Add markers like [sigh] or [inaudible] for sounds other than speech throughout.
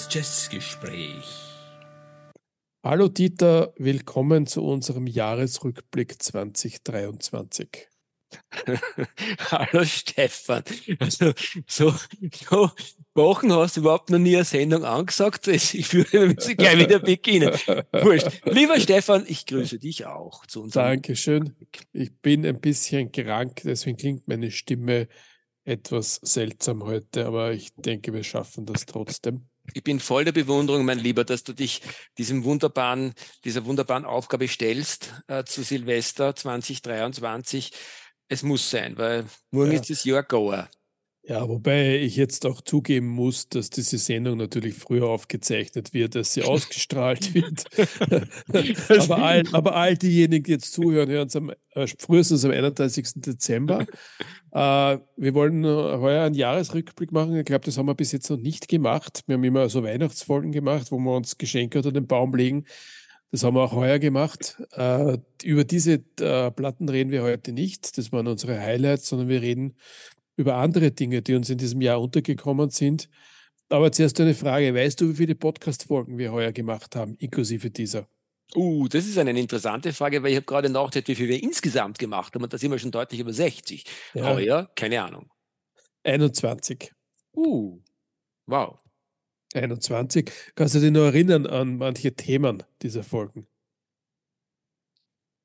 Das Jazzgespräch. Hallo Dieter, willkommen zu unserem Jahresrückblick 2023. [laughs] Hallo Stefan. Also, so, so Wochen hast du überhaupt noch nie eine Sendung angesagt. Ich würde, müssen gleich wieder beginnen. Wurscht. Lieber Stefan, ich grüße dich auch zu unserem Dankeschön. Ich bin ein bisschen krank, deswegen klingt meine Stimme etwas seltsam heute, aber ich denke, wir schaffen das trotzdem. Ich bin voll der Bewunderung, mein Lieber, dass du dich diesem wunderbaren, dieser wunderbaren Aufgabe stellst äh, zu Silvester 2023 es muss sein, weil morgen ja. ist das Jahr Goa. Ja, wobei ich jetzt auch zugeben muss, dass diese Sendung natürlich früher aufgezeichnet wird, als sie ausgestrahlt [laughs] wird. [laughs] aber, all, aber all diejenigen, die jetzt zuhören, hören es am, äh, frühestens am 31. Dezember. Äh, wir wollen heuer einen Jahresrückblick machen. Ich glaube, das haben wir bis jetzt noch nicht gemacht. Wir haben immer so Weihnachtsfolgen gemacht, wo wir uns Geschenke unter den Baum legen. Das haben wir auch heuer gemacht. Äh, über diese äh, Platten reden wir heute nicht. Das waren unsere Highlights, sondern wir reden über andere Dinge, die uns in diesem Jahr untergekommen sind. Aber zuerst eine Frage. Weißt du, wie viele Podcast-Folgen wir heuer gemacht haben, inklusive dieser? Uh, das ist eine interessante Frage, weil ich habe gerade nachgedacht, wie viel wir insgesamt gemacht haben und da sind wir schon deutlich über 60. Ja. Ja, keine Ahnung. 21. Uh, wow. 21. Kannst du dich noch erinnern an manche Themen dieser Folgen?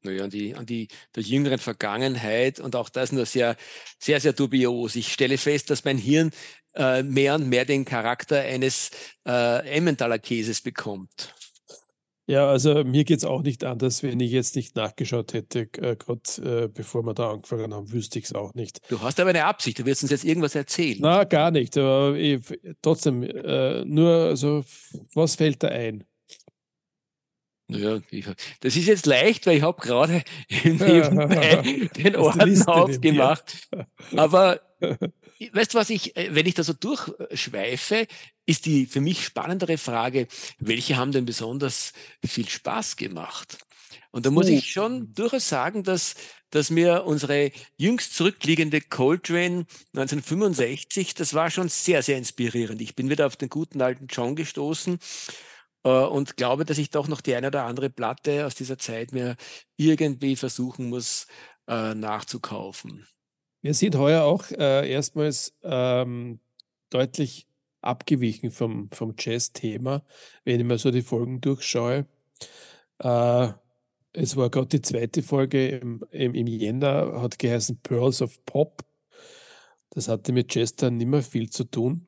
Naja, an die, an die der jüngeren Vergangenheit und auch das nur sehr, sehr, sehr dubios. Ich stelle fest, dass mein Hirn äh, mehr und mehr den Charakter eines äh, Emmentaler Käses bekommt. Ja, also mir geht es auch nicht anders, wenn ich jetzt nicht nachgeschaut hätte, äh, gerade äh, bevor wir da angefangen haben, wüsste ich es auch nicht. Du hast aber eine Absicht, du wirst uns jetzt irgendwas erzählen. Na, gar nicht, aber ich, trotzdem, äh, nur, also, was fällt da ein? Naja, ich, das ist jetzt leicht, weil ich habe gerade [laughs] nebenbei [laughs] den Orden aufgemacht. Aber [laughs] weißt du was, ich, äh, wenn ich da so durchschweife, ist die für mich spannendere Frage, welche haben denn besonders viel Spaß gemacht? Und da muss oh. ich schon durchaus sagen, dass, dass mir unsere jüngst zurückliegende Coltrane 1965, das war schon sehr, sehr inspirierend. Ich bin wieder auf den guten alten John gestoßen und glaube, dass ich doch noch die eine oder andere Platte aus dieser Zeit mir irgendwie versuchen muss äh, nachzukaufen. Wir sind heuer auch äh, erstmals ähm, deutlich abgewichen vom, vom Jazz-Thema, wenn ich mir so die Folgen durchschaue. Äh, es war gerade die zweite Folge im, im, im Jänner, hat geheißen Pearls of Pop. Das hatte mit Jazz dann nicht mehr viel zu tun.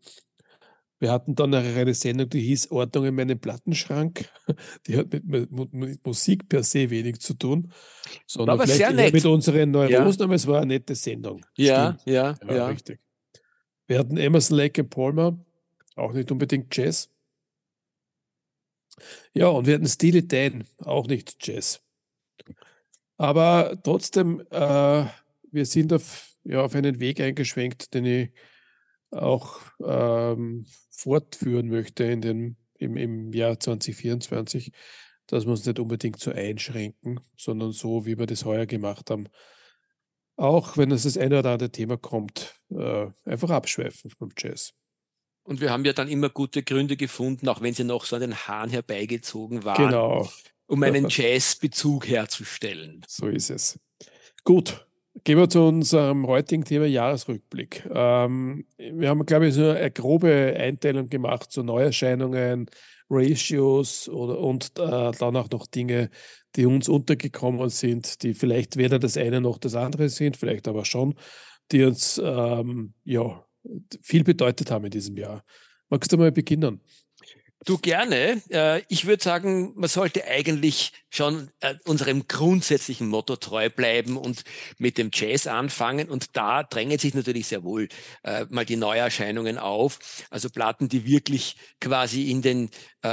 Wir hatten dann eine Sendung, die hieß Ordnung in meinem Plattenschrank. [laughs] Die hat mit, mit, mit Musik per se wenig zu tun, sondern vielleicht sehr nett. mit unseren Neurosen, ja. aber es war eine nette Sendung. Ja, ja, ja, ja. Richtig. Wir hatten Emerson Lake and Palmer, auch nicht unbedingt Jazz. Ja, und wir hatten Steely Dan, auch nicht Jazz. Aber trotzdem, äh, wir sind auf, ja, auf einen Weg eingeschwenkt, den ich auch ähm, fortführen möchte in den, im, im Jahr 2024, dass wir uns nicht unbedingt so einschränken, sondern so, wie wir das heuer gemacht haben. Auch wenn es das eine oder andere Thema kommt, äh, einfach abschweifen vom Jazz. Und wir haben ja dann immer gute Gründe gefunden, auch wenn sie noch so an den Haaren herbeigezogen waren, genau. um einen Jazzbezug herzustellen. So ist es. Gut, Gehen wir zu unserem heutigen Thema Jahresrückblick. Ähm, wir haben, glaube ich, so eine grobe Einteilung gemacht zu Neuerscheinungen, Ratios oder, und äh, dann auch noch Dinge, die uns untergekommen sind, die vielleicht weder das eine noch das andere sind, vielleicht aber schon, die uns ähm, ja, viel bedeutet haben in diesem Jahr. Magst du mal beginnen? Du gerne. Äh, ich würde sagen, man sollte eigentlich schon äh, unserem grundsätzlichen Motto treu bleiben und mit dem Jazz anfangen. Und da drängen sich natürlich sehr wohl äh, mal die Neuerscheinungen auf. Also Platten, die wirklich quasi in den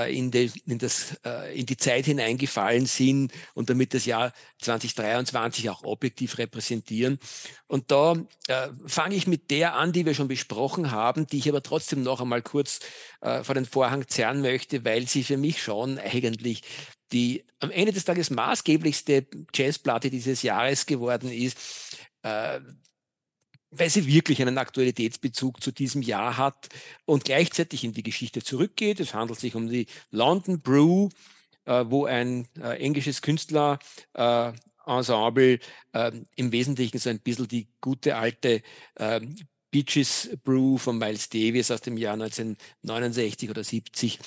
in, den, in, das, in die Zeit hineingefallen sind und damit das Jahr 2023 auch objektiv repräsentieren. Und da äh, fange ich mit der an, die wir schon besprochen haben, die ich aber trotzdem noch einmal kurz äh, vor den Vorhang zerren möchte, weil sie für mich schon eigentlich die am Ende des Tages maßgeblichste Jazzplatte dieses Jahres geworden ist. Äh, weil sie wirklich einen Aktualitätsbezug zu diesem Jahr hat und gleichzeitig in die Geschichte zurückgeht. Es handelt sich um die London Brew, äh, wo ein äh, englisches Künstler äh, Ensemble äh, im Wesentlichen so ein bisschen die gute alte äh, Beaches Brew von Miles Davis aus dem Jahr 1969 oder 70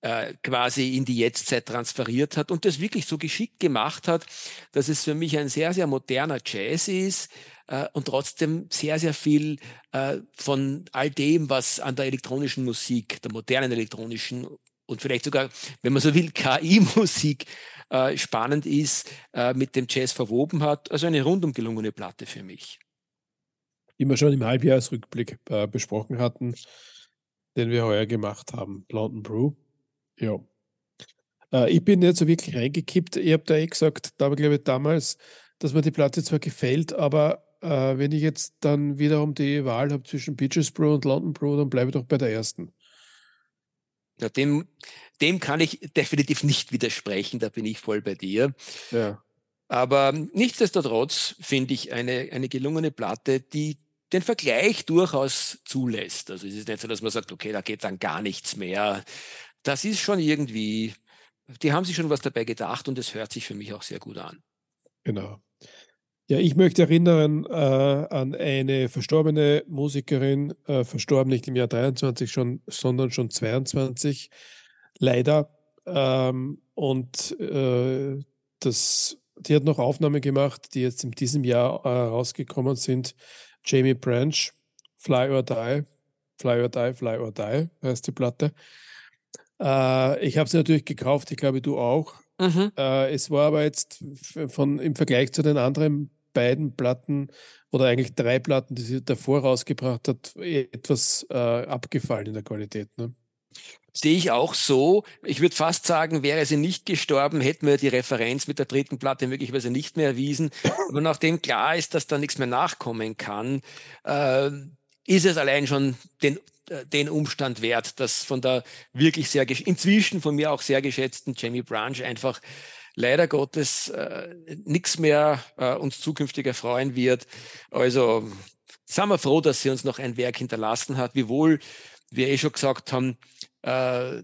äh, quasi in die Jetztzeit transferiert hat und das wirklich so geschickt gemacht hat, dass es für mich ein sehr, sehr moderner Jazz ist äh, und trotzdem sehr, sehr viel äh, von all dem, was an der elektronischen Musik, der modernen elektronischen und vielleicht sogar, wenn man so will, KI-Musik äh, spannend ist, äh, mit dem Jazz verwoben hat. Also eine rundum gelungene Platte für mich. Wir schon im Halbjahresrückblick äh, besprochen hatten, den wir heuer gemacht haben, London Brew. Ja. Äh, ich bin nicht so wirklich reingekippt. Ich habe da eh gesagt, da glaube ich damals, dass mir die Platte zwar gefällt, aber äh, wenn ich jetzt dann wiederum die Wahl habe zwischen Beaches Brew und London Brew, dann bleibe ich doch bei der ersten. Ja, dem, dem kann ich definitiv nicht widersprechen, da bin ich voll bei dir. Ja. Aber nichtsdestotrotz finde ich eine, eine gelungene Platte, die den Vergleich durchaus zulässt. Also es ist nicht so, dass man sagt, okay, da geht dann gar nichts mehr. Das ist schon irgendwie, die haben sich schon was dabei gedacht und es hört sich für mich auch sehr gut an. Genau. Ja, ich möchte erinnern äh, an eine verstorbene Musikerin, äh, verstorben nicht im Jahr 23 schon, sondern schon 22, leider. Ähm, und äh, das, die hat noch Aufnahmen gemacht, die jetzt in diesem Jahr äh, rausgekommen sind. Jamie Branch, Fly or Die, Fly or Die, Fly or Die heißt die Platte. Äh, ich habe sie natürlich gekauft, ich glaube, du auch. Mhm. Äh, es war aber jetzt von, im Vergleich zu den anderen beiden Platten oder eigentlich drei Platten, die sie davor rausgebracht hat, etwas äh, abgefallen in der Qualität. Ne? Sehe ich auch so. Ich würde fast sagen, wäre sie nicht gestorben, hätten wir die Referenz mit der dritten Platte möglicherweise nicht mehr erwiesen. Aber nachdem klar ist, dass da nichts mehr nachkommen kann, äh, ist es allein schon den, äh, den Umstand wert, dass von der wirklich sehr, inzwischen von mir auch sehr geschätzten Jamie Branch einfach leider Gottes äh, nichts mehr äh, uns zukünftig erfreuen wird. Also sind wir froh, dass sie uns noch ein Werk hinterlassen hat, wiewohl wir eh schon gesagt haben, äh,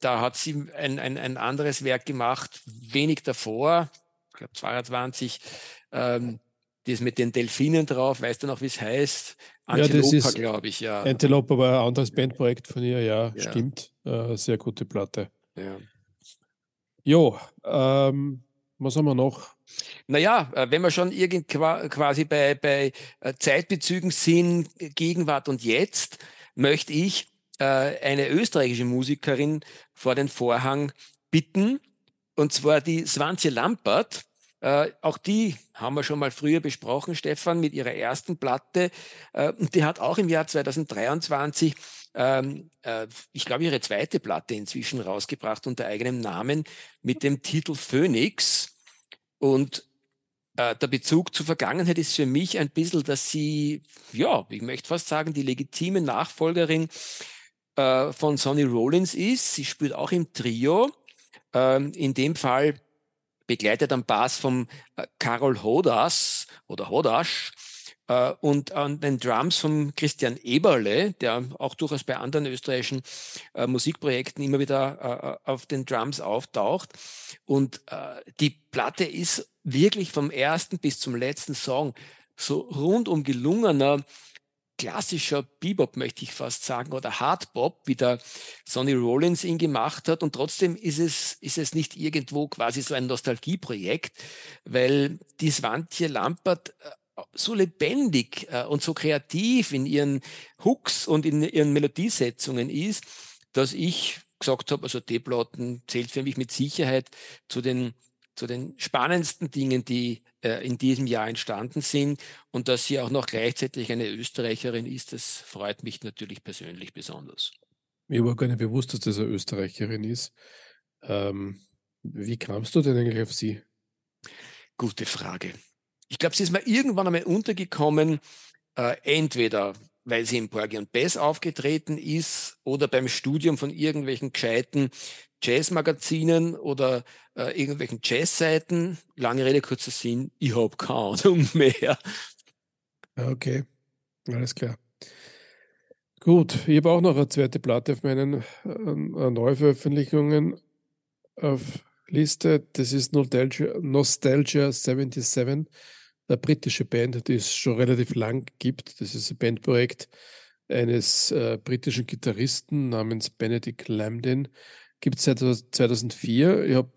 da hat sie ein, ein, ein anderes Werk gemacht, wenig davor, ich glaube 22, ähm, das mit den Delfinen drauf, weißt du noch, wie es heißt? Antilopa, ja, glaube ich, ja. Antelope war ein anderes Bandprojekt von ihr, ja, ja. stimmt. Äh, sehr gute Platte. Ja. Jo, ähm, was haben wir noch? Naja, äh, wenn wir schon irgend quasi bei, bei äh, Zeitbezügen sind, Gegenwart und Jetzt, möchte ich äh, eine österreichische Musikerin vor den Vorhang bitten, und zwar die Svantje Lampert. Äh, auch die haben wir schon mal früher besprochen, Stefan, mit ihrer ersten Platte. Äh, und die hat auch im Jahr 2023 ähm, äh, ich glaube, ihre zweite Platte inzwischen rausgebracht unter eigenem Namen mit dem Titel Phoenix. Und äh, der Bezug zur Vergangenheit ist für mich ein bisschen, dass sie, ja, ich möchte fast sagen, die legitime Nachfolgerin äh, von Sonny Rollins ist. Sie spielt auch im Trio. Ähm, in dem Fall begleitet am Bass vom äh, Karol Hodas oder Hodasch äh, und an den Drums von Christian Eberle, der auch durchaus bei anderen österreichischen äh, Musikprojekten immer wieder äh, auf den Drums auftaucht. Und äh, die Platte ist wirklich vom ersten bis zum letzten Song so rundum gelungener klassischer Bebop, möchte ich fast sagen, oder Hardbop, wie der Sonny Rollins ihn gemacht hat. Und trotzdem ist es, ist es nicht irgendwo quasi so ein Nostalgieprojekt, weil die Swantje Lampert äh, so lebendig äh, und so kreativ in ihren Hooks und in ihren Melodiesetzungen ist, dass ich gesagt habe, also D-Platten zählt für mich mit Sicherheit zu den, zu den spannendsten Dingen, die äh, in diesem Jahr entstanden sind. Und dass sie auch noch gleichzeitig eine Österreicherin ist, das freut mich natürlich persönlich besonders. Mir war gar nicht bewusst, dass das eine Österreicherin ist. Ähm, wie kamst du denn eigentlich auf sie? Gute Frage. Ich glaube, sie ist mir irgendwann einmal untergekommen, äh, entweder weil sie im Porgy und Bess aufgetreten ist oder beim Studium von irgendwelchen gescheiten Jazzmagazinen oder äh, irgendwelchen Jazzseiten. Lange Rede, kurzer Sinn, ich habe keine Ahnung [laughs] mehr. Okay. Alles klar. Gut, ich habe auch noch eine zweite Platte auf meinen äh, Neuveröffentlichungen auf Liste. Das ist Nostalgia, Nostalgia 77, eine britische Band, die es schon relativ lang gibt. Das ist ein Bandprojekt eines äh, britischen Gitarristen namens Benedict Lambden. Gibt es seit 2004. Ich habe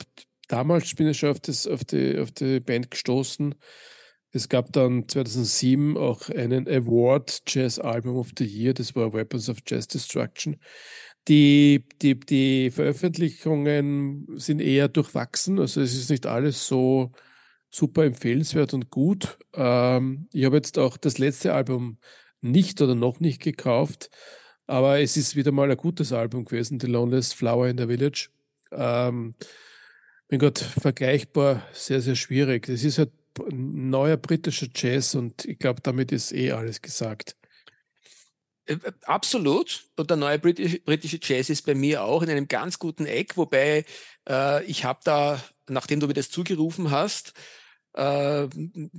damals bin ich schon auf, das, auf, die, auf die Band gestoßen es gab dann 2007 auch einen Award Jazz Album of the Year, das war Weapons of Jazz Destruction. Die, die, die Veröffentlichungen sind eher durchwachsen, also es ist nicht alles so super empfehlenswert und gut. Ähm, ich habe jetzt auch das letzte Album nicht oder noch nicht gekauft, aber es ist wieder mal ein gutes Album gewesen, The Loneliest Flower in the Village. Ähm, mein Gott, vergleichbar sehr, sehr schwierig. Es ist halt neuer britischer Jazz und ich glaube, damit ist eh alles gesagt. Äh, äh, absolut. Und der neue britische, britische Jazz ist bei mir auch in einem ganz guten Eck, wobei äh, ich habe da, nachdem du mir das zugerufen hast, äh,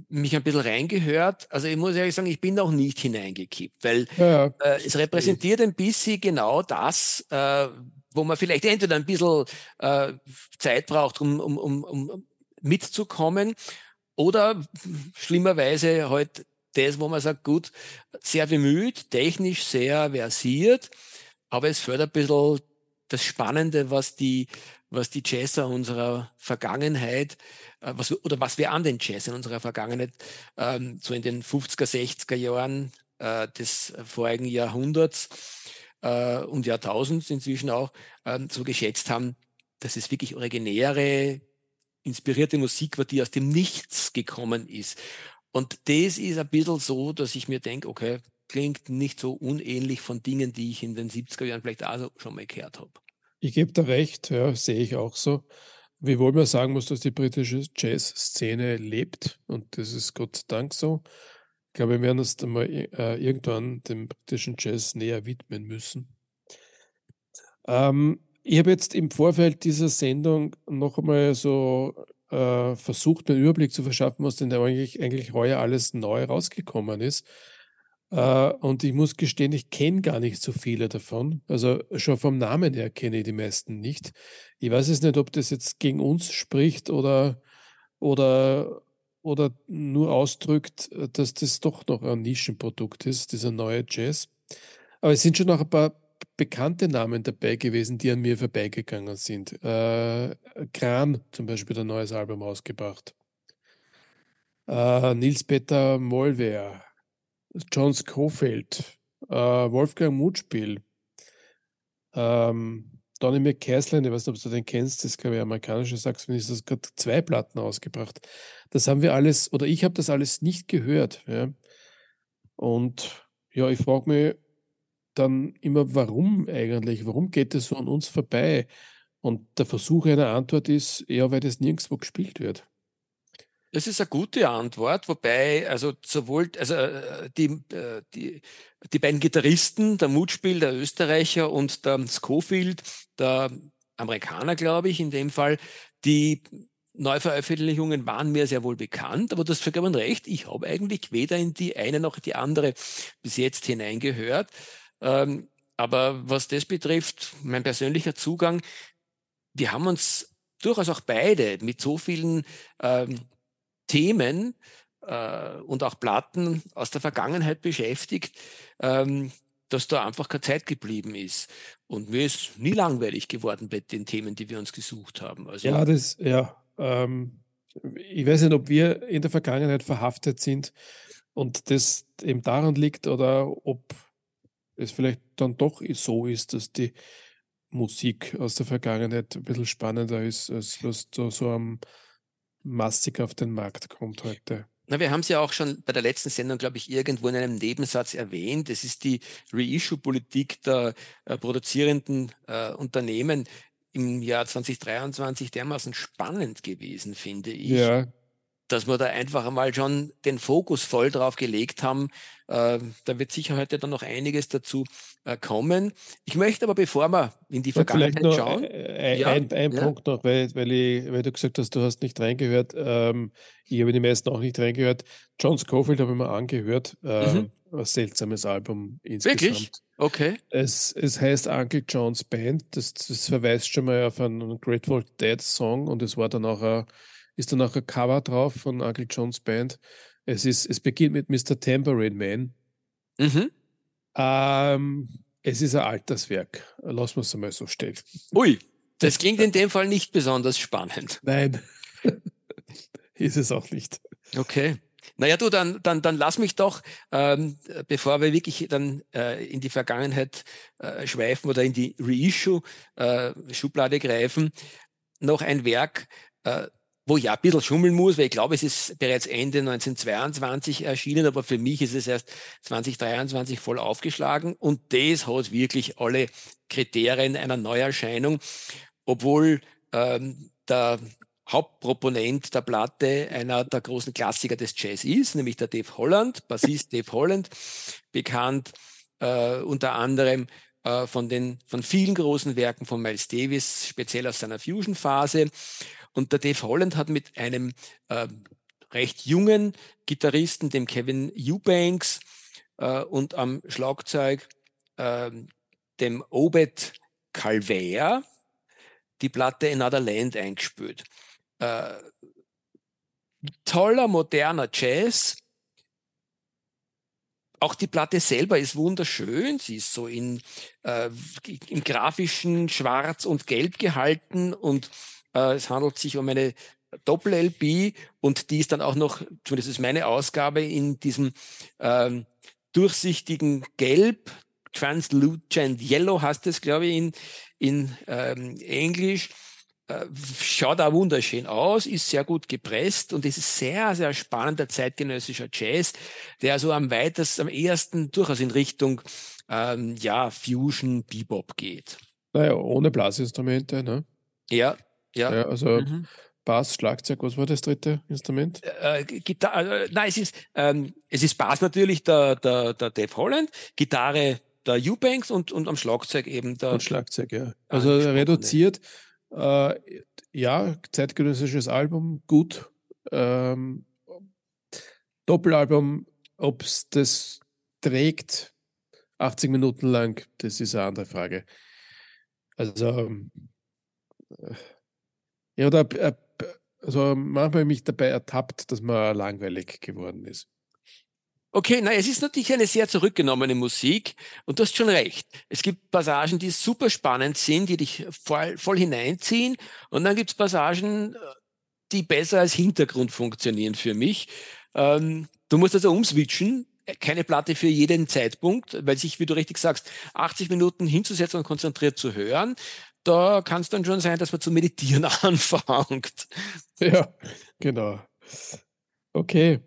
mich ein bisschen reingehört. Also ich muss ehrlich sagen, ich bin noch nicht hineingekippt, weil ja, äh, es repräsentiert ein bisschen genau das, äh, wo man vielleicht entweder ein bisschen Zeit braucht, um, um, um, um mitzukommen oder schlimmerweise halt das, wo man sagt, gut, sehr bemüht, technisch sehr versiert, aber es fördert ein bisschen das Spannende, was die, was die Jazzer unserer Vergangenheit, äh, was, oder was wir an den Jazz in unserer Vergangenheit ähm, so in den 50er, 60er Jahren äh, des vorigen Jahrhunderts äh, und Jahrtausends inzwischen auch ähm, so geschätzt haben, dass es wirklich originäre, inspirierte Musik war, die aus dem Nichts gekommen ist. Und das ist ein bisschen so, dass ich mir denke, okay, klingt nicht so unähnlich von Dingen, die ich in den 70er Jahren vielleicht auch schon mal gehört habe. Ich gebe da recht, ja, sehe ich auch so. Wiewohl man sagen muss, dass die britische Jazz-Szene lebt und das ist Gott sei Dank so. Ich glaube, wir werden uns dann mal äh, irgendwann dem britischen Jazz näher widmen müssen. Ähm, ich habe jetzt im Vorfeld dieser Sendung noch einmal so äh, versucht, einen Überblick zu verschaffen, was denn eigentlich, eigentlich heuer alles neu rausgekommen ist. Äh, und ich muss gestehen, ich kenne gar nicht so viele davon. Also schon vom Namen her kenne ich die meisten nicht. Ich weiß es nicht, ob das jetzt gegen uns spricht oder, oder, oder nur ausdrückt, dass das doch noch ein Nischenprodukt ist, dieser neue Jazz. Aber es sind schon noch ein paar bekannte Namen dabei gewesen, die an mir vorbeigegangen sind. Äh, Kran zum Beispiel ein neues Album rausgebracht. Äh, Nils Peter Mollwehr, John Schofield, äh, Wolfgang Mutspiel, ähm, Donny McCaslin, ich weiß nicht, ob du den kennst, das ist, glaube ich, amerikanischer Saxophonist, das hat zwei Platten ausgebracht. Das haben wir alles, oder ich habe das alles nicht gehört. Ja. Und ja, ich frage mich, dann immer, warum eigentlich? Warum geht es so an uns vorbei? Und der Versuch einer Antwort ist, ja, weil das nirgendwo gespielt wird. Das ist eine gute Antwort, wobei also sowohl also äh, die, äh, die, die beiden Gitarristen, der Mutspiel, der Österreicher und der Schofield, der Amerikaner, glaube ich, in dem Fall, die Neuveröffentlichungen waren mir sehr wohl bekannt, aber das vergab recht. Ich habe eigentlich weder in die eine noch die andere bis jetzt hineingehört. Ähm, aber was das betrifft, mein persönlicher Zugang, wir haben uns durchaus auch beide mit so vielen ähm, Themen äh, und auch Platten aus der Vergangenheit beschäftigt, ähm, dass da einfach keine Zeit geblieben ist. Und mir ist nie langweilig geworden bei den Themen, die wir uns gesucht haben. Also, ja, das, ja. Ähm, ich weiß nicht, ob wir in der Vergangenheit verhaftet sind und das eben daran liegt oder ob es vielleicht dann doch so ist, dass die Musik aus der Vergangenheit ein bisschen spannender ist, als was so, so am massig auf den Markt kommt heute. Na, wir haben es ja auch schon bei der letzten Sendung, glaube ich, irgendwo in einem Nebensatz erwähnt. Es ist die Reissue-Politik der äh, produzierenden äh, Unternehmen im Jahr 2023 dermaßen spannend gewesen, finde ich. Ja. Dass wir da einfach einmal schon den Fokus voll drauf gelegt haben. Äh, da wird sicher heute dann noch einiges dazu äh, kommen. Ich möchte aber, bevor wir in die Vergangenheit noch schauen. Ein, ja, ein, ein ja. Punkt noch, weil, weil, ich, weil du gesagt hast, du hast nicht reingehört. Ähm, ich habe die meisten auch nicht reingehört. John Scofield habe ich mir angehört. Ähm, mhm. Ein seltsames Album insgesamt. Wirklich? Okay. Es, es heißt Uncle John's Band. Das, das verweist schon mal auf einen Grateful Dead Song und es war dann auch ein ist dann auch ein Cover drauf von Uncle John's Band. Es, ist, es beginnt mit Mr. Tambourine Man. Mhm. Ähm, es ist ein Alterswerk. Lassen wir es einmal so stehen. Ui, das klingt [laughs] in dem Fall nicht besonders spannend. Nein, [laughs] ist es auch nicht. Okay. Naja, du, dann, dann, dann lass mich doch, ähm, bevor wir wirklich dann äh, in die Vergangenheit äh, schweifen oder in die Reissue-Schublade äh, greifen, noch ein Werk, äh, wo ich ja ein bisschen schummeln muss, weil ich glaube, es ist bereits Ende 1922 erschienen, aber für mich ist es erst 2023 voll aufgeschlagen und das hat wirklich alle Kriterien einer Neuerscheinung, obwohl ähm, der Hauptproponent der Platte einer der großen Klassiker des Jazz ist, nämlich der Dave Holland, Bassist Dave Holland, bekannt äh, unter anderem äh, von den von vielen großen Werken von Miles Davis, speziell aus seiner Fusion-Phase und der Dave Holland hat mit einem äh, recht jungen Gitarristen, dem Kevin Eubanks, äh, und am Schlagzeug äh, dem Obed Calvert die Platte Another Land eingespielt. Äh, toller, moderner Jazz. Auch die Platte selber ist wunderschön. Sie ist so in, äh, im grafischen Schwarz und Gelb gehalten und äh, es handelt sich um eine Doppel-LP und die ist dann auch noch, zumindest ist meine Ausgabe, in diesem ähm, durchsichtigen Gelb, Translucent Yellow heißt es, glaube ich, in, in ähm, Englisch. Äh, schaut auch wunderschön aus, ist sehr gut gepresst und es ist sehr, sehr spannender zeitgenössischer Jazz, der so am weitesten, am ehesten durchaus in Richtung ähm, ja, Fusion, Bebop geht. Naja, ohne Blasinstrumente, ne? Ja, ja. ja also mhm. Bass, Schlagzeug, was war das dritte Instrument? Äh, Gitarre, äh, nein, es ist, ähm, es ist Bass natürlich der, der, der Dave Holland, Gitarre der Eubanks und, und am Schlagzeug eben der. Und Schlagzeug, ja. Also reduziert, äh, ja, zeitgenössisches Album, gut. Ähm, Doppelalbum, ob es das trägt, 80 Minuten lang, das ist eine andere Frage. Also, äh, ja, oder äh, also manchmal mich dabei ertappt, dass man langweilig geworden ist. Okay, na, es ist natürlich eine sehr zurückgenommene Musik und du hast schon recht. Es gibt Passagen, die super spannend sind, die dich voll, voll hineinziehen und dann gibt es Passagen, die besser als Hintergrund funktionieren für mich. Ähm, du musst also umswitchen, keine Platte für jeden Zeitpunkt, weil sich, wie du richtig sagst, 80 Minuten hinzusetzen und konzentriert zu hören, da kann es dann schon sein, dass man zu meditieren [laughs] anfängt. Ja, genau. Okay.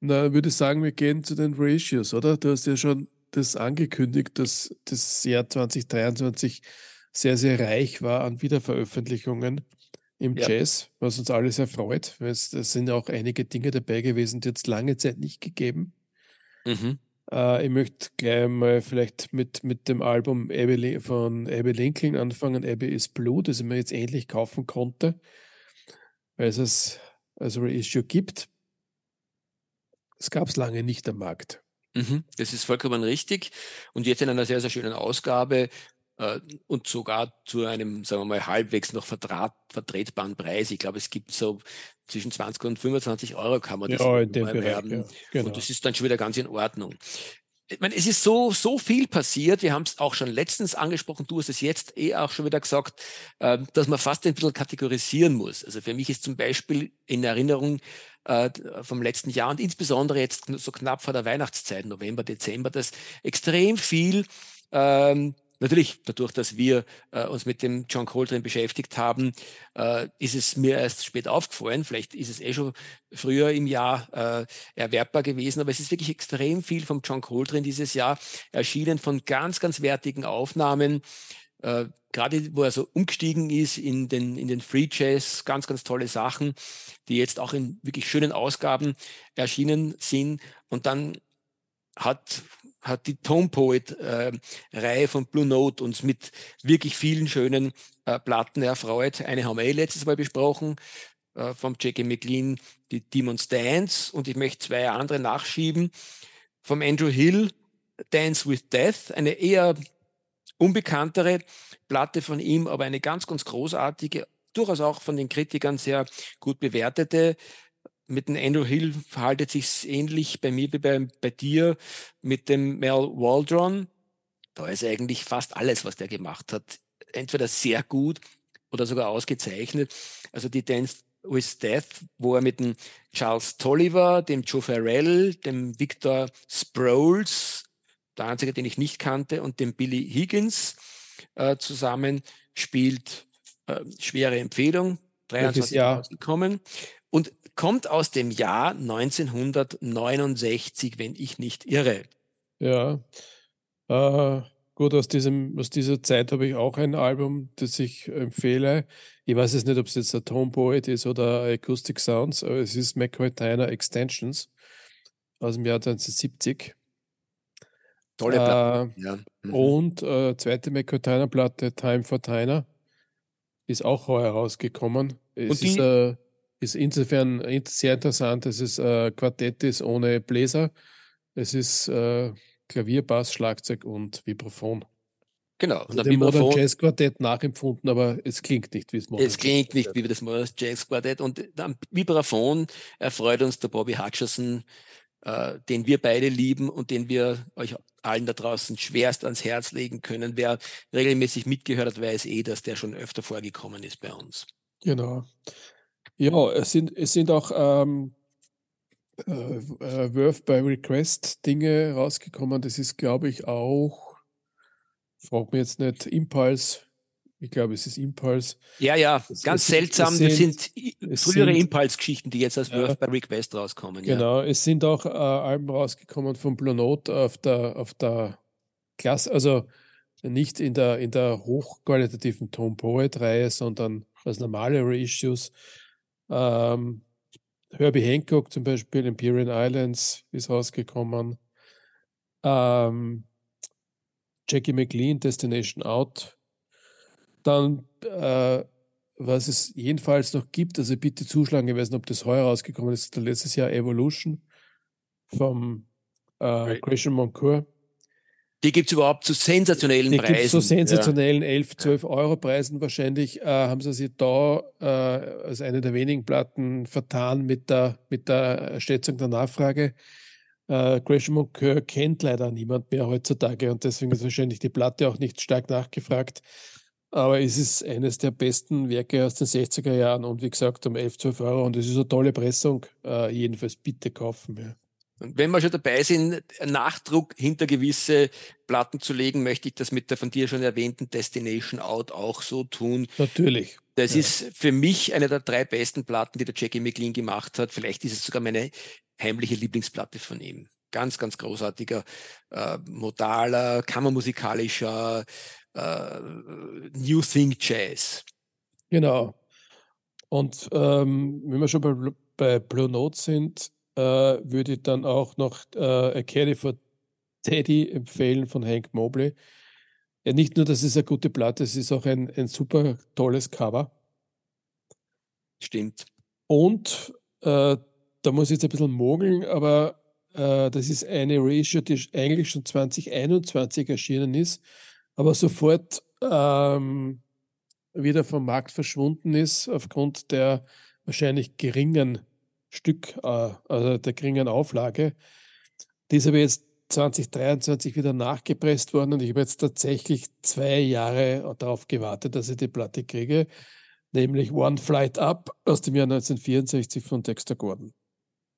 Na, würde ich sagen, wir gehen zu den Ratios, oder? Du hast ja schon das angekündigt, dass das Jahr 2023 sehr, sehr reich war an Wiederveröffentlichungen im ja. Jazz, was uns alle sehr freut, weil es, es sind auch einige Dinge dabei gewesen, die jetzt lange Zeit nicht gegeben. Mhm. Äh, ich möchte gleich mal vielleicht mit, mit dem Album Abby, von Abby Lincoln anfangen, Abby is Blue, das ich mir jetzt endlich kaufen konnte, weil es es als Reissue gibt. Es gab es lange nicht am Markt. Mhm, das ist vollkommen richtig. Und jetzt in einer sehr, sehr schönen Ausgabe und sogar zu einem, sagen wir mal, halbwegs noch vertrat, vertretbaren Preis. Ich glaube, es gibt so zwischen 20 und 25 Euro kann man das ja, in dem erwerben. Ja, genau. Und das ist dann schon wieder ganz in Ordnung. Ich meine, es ist so, so viel passiert. Wir haben es auch schon letztens angesprochen. Du hast es jetzt eh auch schon wieder gesagt, äh, dass man fast ein bisschen kategorisieren muss. Also für mich ist zum Beispiel in Erinnerung äh, vom letzten Jahr und insbesondere jetzt so knapp vor der Weihnachtszeit, November, Dezember, dass extrem viel ähm, Natürlich, dadurch, dass wir äh, uns mit dem John Coltrane beschäftigt haben, äh, ist es mir erst spät aufgefallen. Vielleicht ist es eh schon früher im Jahr äh, erwerbbar gewesen, aber es ist wirklich extrem viel vom John Coltrane dieses Jahr erschienen von ganz, ganz wertigen Aufnahmen. Äh, Gerade wo er so umgestiegen ist in den, in den Free Jazz, ganz, ganz tolle Sachen, die jetzt auch in wirklich schönen Ausgaben erschienen sind. Und dann hat, hat die Tone Poet äh, von Blue Note uns mit wirklich vielen schönen äh, Platten erfreut. Eine haben wir eh letztes Mal besprochen, äh, vom Jackie McLean, die Demon's Dance. Und ich möchte zwei andere nachschieben. Vom Andrew Hill, Dance with Death, eine eher unbekanntere Platte von ihm, aber eine ganz, ganz großartige, durchaus auch von den Kritikern sehr gut bewertete. Mit dem Andrew Hill verhaltet sich ähnlich bei mir wie bei, bei dir mit dem Mel Waldron. Da ist eigentlich fast alles, was der gemacht hat, entweder sehr gut oder sogar ausgezeichnet. Also die Dance with Death, wo er mit dem Charles Tolliver, dem Joe Farrell, dem Victor Sproles, der einzige, den ich nicht kannte, und dem Billy Higgins äh, zusammen spielt. Äh, schwere Empfehlung, 23 Jahr rausgekommen und kommt aus dem Jahr 1969, wenn ich nicht irre. Ja, äh, gut, aus, diesem, aus dieser Zeit habe ich auch ein Album, das ich empfehle. Ich weiß jetzt nicht, ob es jetzt ein Tone Poet ist oder Acoustic Sounds, aber es ist McCoy Tyner Extensions aus dem Jahr 1970. Tolle Platte. Äh, ja. Mhm. Und äh, zweite McCartney Platte, Time for Tyner, ist auch heuer rausgekommen. Es ist, äh, ist, insofern sehr interessant, dass es äh, Quartett ist ohne Bläser. Es ist äh, Klavier, Bass, Schlagzeug und Vibraphon. Genau. Also dem Modern Jazz Quartett nachempfunden, aber es klingt nicht wie das Modern Es klingt nicht wie das Modern Jazz Quartett. Und am Vibraphon erfreut uns der Bobby Hutcherson äh, den wir beide lieben und den wir euch allen da draußen schwerst ans Herz legen können. Wer regelmäßig mitgehört hat, weiß eh, dass der schon öfter vorgekommen ist bei uns. Genau. Ja, es sind, es sind auch ähm, äh, äh, Worth by Request Dinge rausgekommen. Das ist, glaube ich, auch, frag mir jetzt nicht, Impulse ich glaube, es ist Impulse. Ja, ja, es, ganz es, seltsam. Es sind, das sind frühere Impulse-Geschichten, die jetzt als ja, Worth by Request rauskommen. Genau, ja. es sind auch äh, Alben rausgekommen von Blue Note auf der, auf der Klasse, also nicht in der, in der hochqualitativen Tone Poet-Reihe, sondern als normale Reissues. Ähm, Herbie Hancock zum Beispiel, Imperial Islands ist rausgekommen. Ähm, Jackie McLean, Destination Out dann, äh, was es jedenfalls noch gibt, also bitte zuschlagen, ich weiß nicht, ob das heuer rausgekommen ist, letztes Jahr Evolution vom äh, Christian Moncourt. Die gibt es überhaupt zu sensationellen die Preisen. Die zu sensationellen ja. 11, 12 Euro Preisen wahrscheinlich. Äh, haben sie sich da äh, als eine der wenigen Platten vertan mit der, mit der Schätzung der Nachfrage. Äh, Gresham Moncoeur kennt leider niemand mehr heutzutage und deswegen ist wahrscheinlich die Platte auch nicht stark nachgefragt. Aber es ist eines der besten Werke aus den 60er Jahren und wie gesagt um 11, 12 Euro und es ist eine tolle Pressung. Äh, jedenfalls bitte kaufen. Ja. Und wenn wir schon dabei sind, Nachdruck hinter gewisse Platten zu legen, möchte ich das mit der von dir schon erwähnten Destination Out auch so tun. Natürlich. Das ja. ist für mich eine der drei besten Platten, die der Jackie McLean gemacht hat. Vielleicht ist es sogar meine heimliche Lieblingsplatte von ihm. Ganz, ganz großartiger, äh, modaler, kammermusikalischer, äh, New Think Jazz. Genau. Und ähm, wenn wir schon bei, bei Blue Note sind, äh, würde ich dann auch noch äh, A Caddy for Teddy empfehlen von Hank Mobley. Ja, nicht nur, dass es eine gute Platte, es ist auch ein, ein super tolles Cover. Stimmt. Und äh, da muss ich jetzt ein bisschen mogeln, aber äh, das ist eine Ratio, die eigentlich schon 2021 erschienen ist aber sofort ähm, wieder vom Markt verschwunden ist aufgrund der wahrscheinlich geringen Stück, äh, also der geringen Auflage. Die ist aber jetzt 2023 wieder nachgepresst worden und ich habe jetzt tatsächlich zwei Jahre darauf gewartet, dass ich die Platte kriege, nämlich One Flight Up aus dem Jahr 1964 von Dexter Gordon.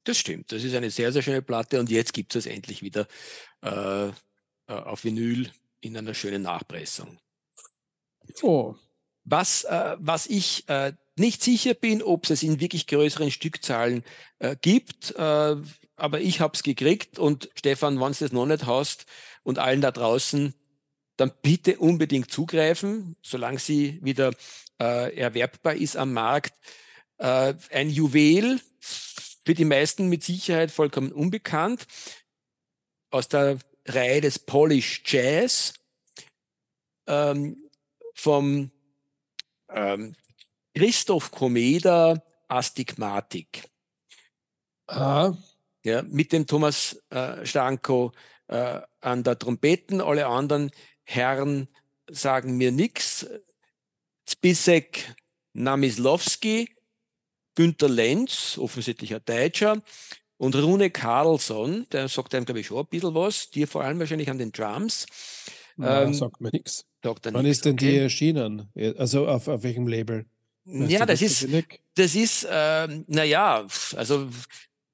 Das stimmt, das ist eine sehr, sehr schöne Platte und jetzt gibt es es endlich wieder äh, äh auf Vinyl in einer schönen Nachpressung. Oh. Was, äh, was ich äh, nicht sicher bin, ob es in wirklich größeren Stückzahlen äh, gibt, äh, aber ich habe es gekriegt und Stefan, wenn du es noch nicht hast und allen da draußen, dann bitte unbedingt zugreifen, solange sie wieder äh, erwerbbar ist am Markt. Äh, ein Juwel, für die meisten mit Sicherheit vollkommen unbekannt, aus der Reihe des Polish Jazz ähm, vom ähm, Christoph Komeda Astigmatik. Ah. Ja, mit dem Thomas äh, Stanko äh, an der Trompeten. Alle anderen Herren sagen mir nichts. Spisek Namislowski, Günter Lenz, offensichtlich ein Deutscher, und Rune Karlsson, der sagt einem, glaube ich, schon ein bisschen was, dir vor allem wahrscheinlich an den Drums. Ja, ähm, sagt mir nichts. Wann ist denn okay. die erschienen? Also auf, auf welchem Label? Weißt ja, das ist, das ist, äh, naja, also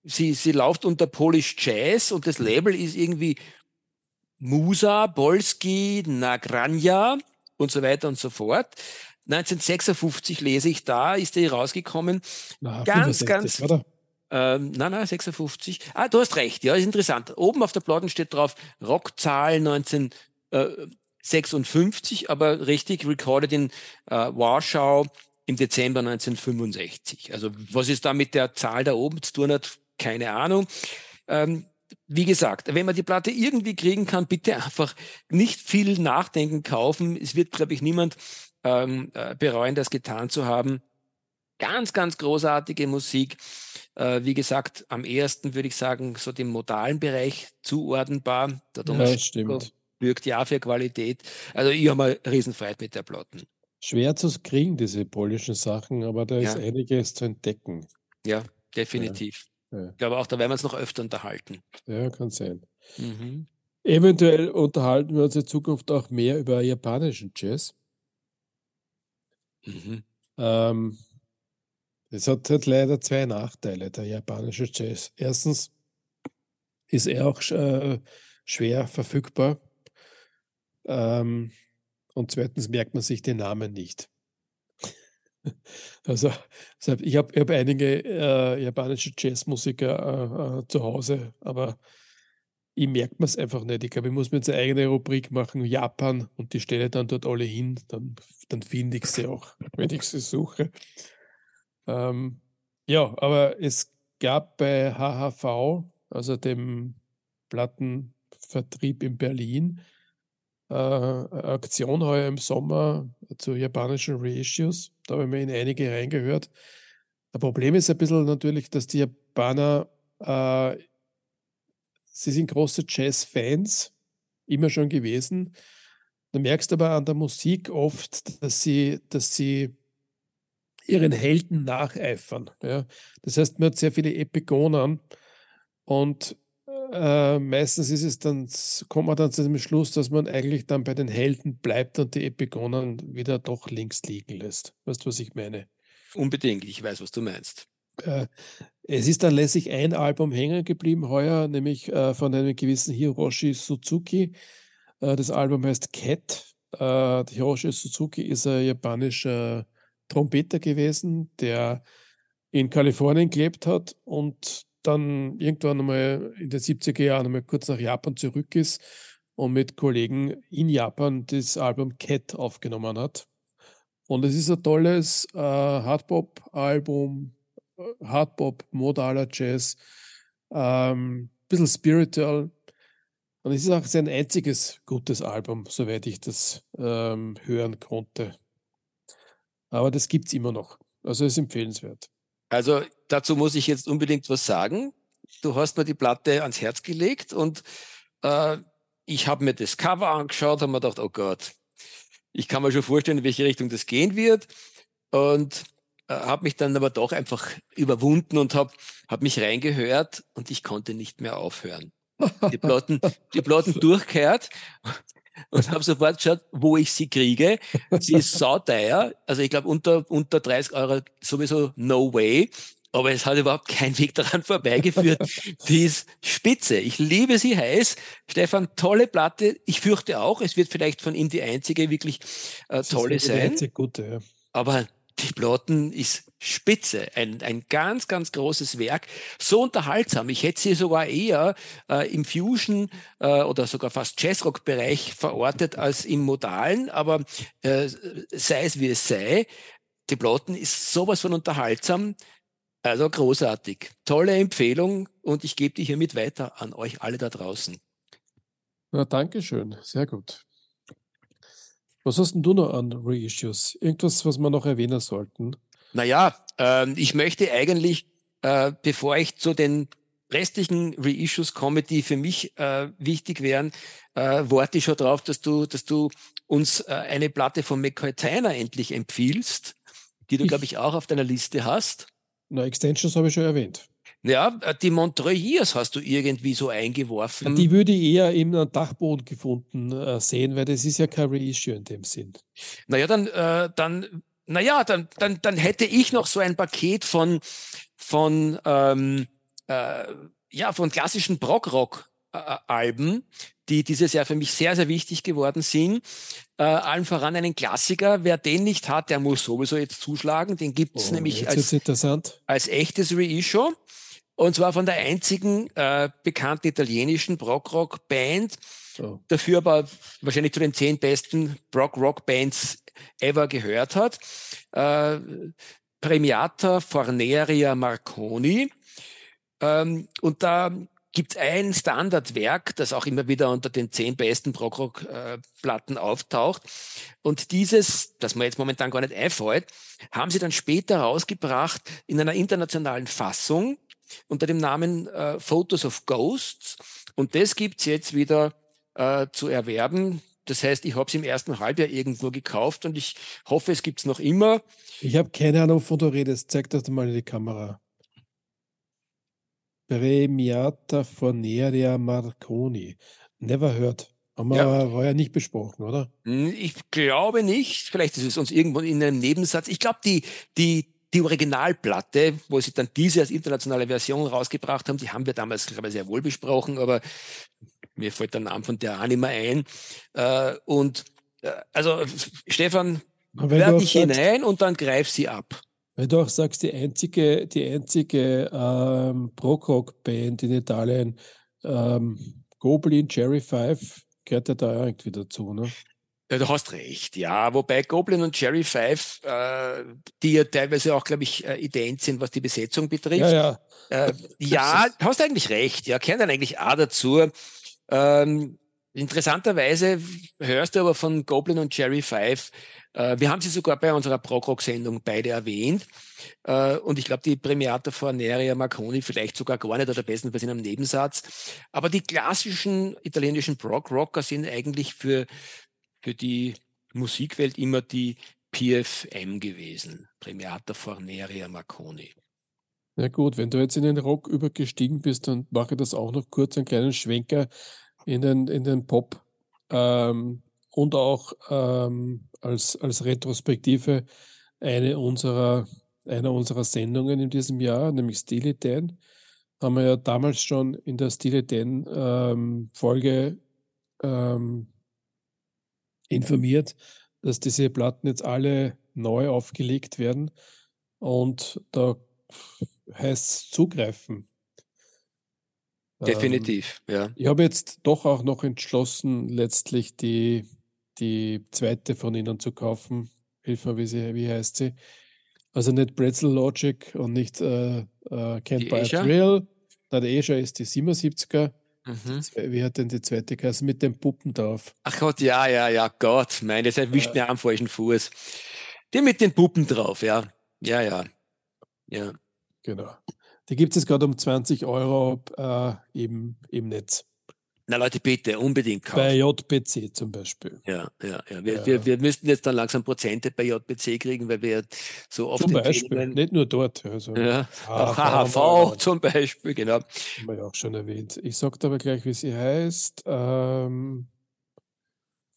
sie, sie läuft unter Polish Jazz und das Label ist irgendwie Musa, Bolski, Nagranja und so weiter und so fort. 1956 lese ich da, ist die rausgekommen. Na, ganz, 65, ganz. Oder? Ähm, nein, nein, 56. Ah, du hast recht, ja, ist interessant. Oben auf der Platte steht drauf Rockzahl 1956, aber richtig recorded in äh, Warschau im Dezember 1965. Also was ist da mit der Zahl da oben zu tun hat, keine Ahnung. Ähm, wie gesagt, wenn man die Platte irgendwie kriegen kann, bitte einfach nicht viel nachdenken kaufen. Es wird, glaube ich, niemand ähm, äh, bereuen, das getan zu haben. Ganz, ganz großartige Musik. Äh, wie gesagt, am ersten würde ich sagen, so dem modalen Bereich zuordnenbar. Der Thomas ja, stimmt. wirkt ja für Qualität. Also ich habe mal Riesenfreude mit der Platten. Schwer zu kriegen, diese polnischen Sachen, aber da ja. ist einiges zu entdecken. Ja, definitiv. Ja. Ich glaube auch, da werden wir uns noch öfter unterhalten. Ja, kann sein. Mhm. Eventuell unterhalten wir uns in Zukunft auch mehr über japanischen Jazz. Mhm. Ähm, es hat halt leider zwei Nachteile, der japanische Jazz. Erstens ist er auch äh, schwer verfügbar. Ähm, und zweitens merkt man sich den Namen nicht. Also, ich habe hab einige äh, japanische Jazzmusiker äh, äh, zu Hause, aber ich merke es einfach nicht. Ich glaube, ich muss mir jetzt eine eigene Rubrik machen, Japan, und die stelle dann dort alle hin, dann, dann finde ich sie auch, [laughs] wenn ich sie suche. Ähm, ja, aber es gab bei HHV, also dem Plattenvertrieb in Berlin, äh, Aktion heuer im Sommer zu japanischen Reissues. Da habe ich mir in einige reingehört. Das Problem ist ein bisschen natürlich, dass die Japaner, äh, sie sind große Jazz-Fans, immer schon gewesen. Du merkst aber an der Musik oft, dass sie, dass sie ihren Helden nacheifern. Ja. Das heißt, man hat sehr viele Epigonen und äh, meistens ist es dann, kommt man dann zu dem Schluss, dass man eigentlich dann bei den Helden bleibt und die Epigonen wieder doch links liegen lässt. Weißt du, was ich meine? Unbedingt, ich weiß, was du meinst. Äh, es ist dann letztlich ein Album hängen geblieben heuer, nämlich äh, von einem gewissen Hiroshi Suzuki. Äh, das Album heißt Cat. Äh, Hiroshi Suzuki ist ein japanischer Trompeter gewesen, der in Kalifornien gelebt hat und dann irgendwann einmal in den 70er Jahren einmal kurz nach Japan zurück ist und mit Kollegen in Japan das Album Cat aufgenommen hat. Und es ist ein tolles äh, Hardpop-Album, äh, Hardpop, modaler Jazz, ähm, bisschen spiritual. Und es ist auch sein einziges gutes Album, soweit ich das ähm, hören konnte. Aber das gibt es immer noch. Also ist empfehlenswert. Also dazu muss ich jetzt unbedingt was sagen. Du hast mir die Platte ans Herz gelegt und äh, ich habe mir das Cover angeschaut und mir gedacht, oh Gott, ich kann mir schon vorstellen, in welche Richtung das gehen wird. Und äh, habe mich dann aber doch einfach überwunden und habe hab mich reingehört und ich konnte nicht mehr aufhören. Die Platten, die Platten durchgehört und habe sofort geschaut, wo ich sie kriege. Sie ist [laughs] sauteuer, also ich glaube unter, unter 30 Euro sowieso no way. Aber es hat überhaupt kein Weg daran vorbeigeführt. [laughs] Die ist spitze. Ich liebe sie heiß. Stefan, tolle Platte. Ich fürchte auch, es wird vielleicht von ihm die einzige wirklich äh, tolle sein. Die einzige gute, ja. Aber die Platten ist spitze, ein, ein ganz, ganz großes Werk, so unterhaltsam. Ich hätte sie sogar eher äh, im Fusion äh, oder sogar fast Jazzrock-Bereich verortet als im Modalen, aber äh, sei es wie es sei, die Platten ist sowas von unterhaltsam, also großartig. Tolle Empfehlung und ich gebe die hiermit weiter an euch alle da draußen. Ja, Dankeschön, sehr gut. Was hast denn du noch an Reissues? Irgendwas, was wir noch erwähnen sollten? Naja, äh, ich möchte eigentlich, äh, bevor ich zu den restlichen Reissues komme, die für mich äh, wichtig wären, äh, warte ich schon drauf, dass du, dass du uns äh, eine Platte von McCoy Tyner endlich empfiehlst, die du, glaube ich, auch auf deiner Liste hast. Na, Extensions habe ich schon erwähnt. Ja, äh, die Montreuirs hast du irgendwie so eingeworfen. Die würde ich eher im Dachboden gefunden äh, sehen, weil das ist ja kein Reissue in dem Sinn. Naja, dann, äh, dann, naja, dann, dann, dann hätte ich noch so ein Paket von, von, ähm, äh, ja, von klassischen Brockrock-Alben, die dieses Jahr für mich sehr, sehr wichtig geworden sind. Äh, allen voran einen Klassiker. Wer den nicht hat, der muss sowieso jetzt zuschlagen. Den gibt es oh, nämlich als, als echtes Reissue. Und zwar von der einzigen äh, bekannten italienischen Brockrock-Band. Oh. Dafür aber wahrscheinlich zu den zehn besten Brock-Rock-Bands ever gehört hat. Äh, Premiata Forneria Marconi. Ähm, und da gibt es ein Standardwerk, das auch immer wieder unter den zehn besten Brockrock-Platten auftaucht. Und dieses, das mir jetzt momentan gar nicht einfällt, haben sie dann später rausgebracht in einer internationalen Fassung unter dem Namen äh, Photos of Ghosts. Und das gibt's jetzt wieder äh, zu erwerben. Das heißt, ich habe es im ersten Halbjahr irgendwo gekauft und ich hoffe, es gibt's noch immer. Ich habe keine Ahnung, wovon du redest. Zeig das mal in die Kamera. Premiata Forneria Marconi. Never heard. Haben wir ja. war ja nicht besprochen, oder? Hm, ich glaube nicht. Vielleicht ist es uns irgendwo in einem Nebensatz. Ich glaube, die, die, die Originalplatte, wo sie dann diese als internationale Version rausgebracht haben, die haben wir damals, glaube ich, sehr wohl besprochen, aber mir fällt der Name von der Anima ein. Äh, und äh, also Stefan, hör dich hinein und dann greif sie ab. Weil du auch sagst, die einzige, die einzige ähm, Prog-Rock-Band in Italien, ähm, Goblin, Cherry Five, gehört ja da irgendwie dazu, ne? Ja, du hast recht, ja. Wobei Goblin und Cherry Five, äh, die ja teilweise auch, glaube ich, äh, ident sind, was die Besetzung betrifft. Ja, ja. Äh, ja, hast eigentlich recht, ja, kennen dann eigentlich auch dazu. Ähm, interessanterweise hörst du aber von Goblin und Cherry Five, äh, wir haben sie sogar bei unserer Prog-Rock-Sendung beide erwähnt. Äh, und ich glaube, die Premiata Forneria Marconi vielleicht sogar gar nicht oder bestenfalls in einem Nebensatz. Aber die klassischen italienischen Prog-Rocker sind eigentlich für für die Musikwelt immer die PFM gewesen, Premiata Forneria Marconi. Na gut, wenn du jetzt in den Rock übergestiegen bist, dann mache ich das auch noch kurz, einen kleinen Schwenker in den, in den Pop ähm, und auch ähm, als, als Retrospektive eine unserer, einer unserer Sendungen in diesem Jahr, nämlich Steely Dan, haben wir ja damals schon in der Steely Dan ähm, Folge ähm, informiert, dass diese Platten jetzt alle neu aufgelegt werden und da heißt es zugreifen. Definitiv, ähm, ja. Ich habe jetzt doch auch noch entschlossen, letztlich die, die zweite von ihnen zu kaufen. Hilf mir, wie, sie, wie heißt sie? Also nicht Pretzel Logic und nicht äh, äh, Can't Buy It Real. Na, der Asia ist die 77er. Mhm. Wie hat denn die zweite Kasse mit den Puppen drauf? Ach Gott, ja, ja, ja, Gott, mein, das erwischt äh, mir am falschen Fuß. Die mit den Puppen drauf, ja. Ja, ja. Ja. Genau. Die gibt es jetzt gerade um 20 Euro äh, im, im Netz. Na Leute, bitte, unbedingt kaufen. Bei JPC zum Beispiel. Ja, ja, ja. Wir, ja. wir, wir müssten jetzt dann langsam Prozente bei JPC kriegen, weil wir so oft. Zum Beispiel, nicht nur dort. Also ja. Auch HHV zum Beispiel, genau. Haben wir ja auch schon erwähnt. Ich sage aber gleich, wie sie heißt. Ähm,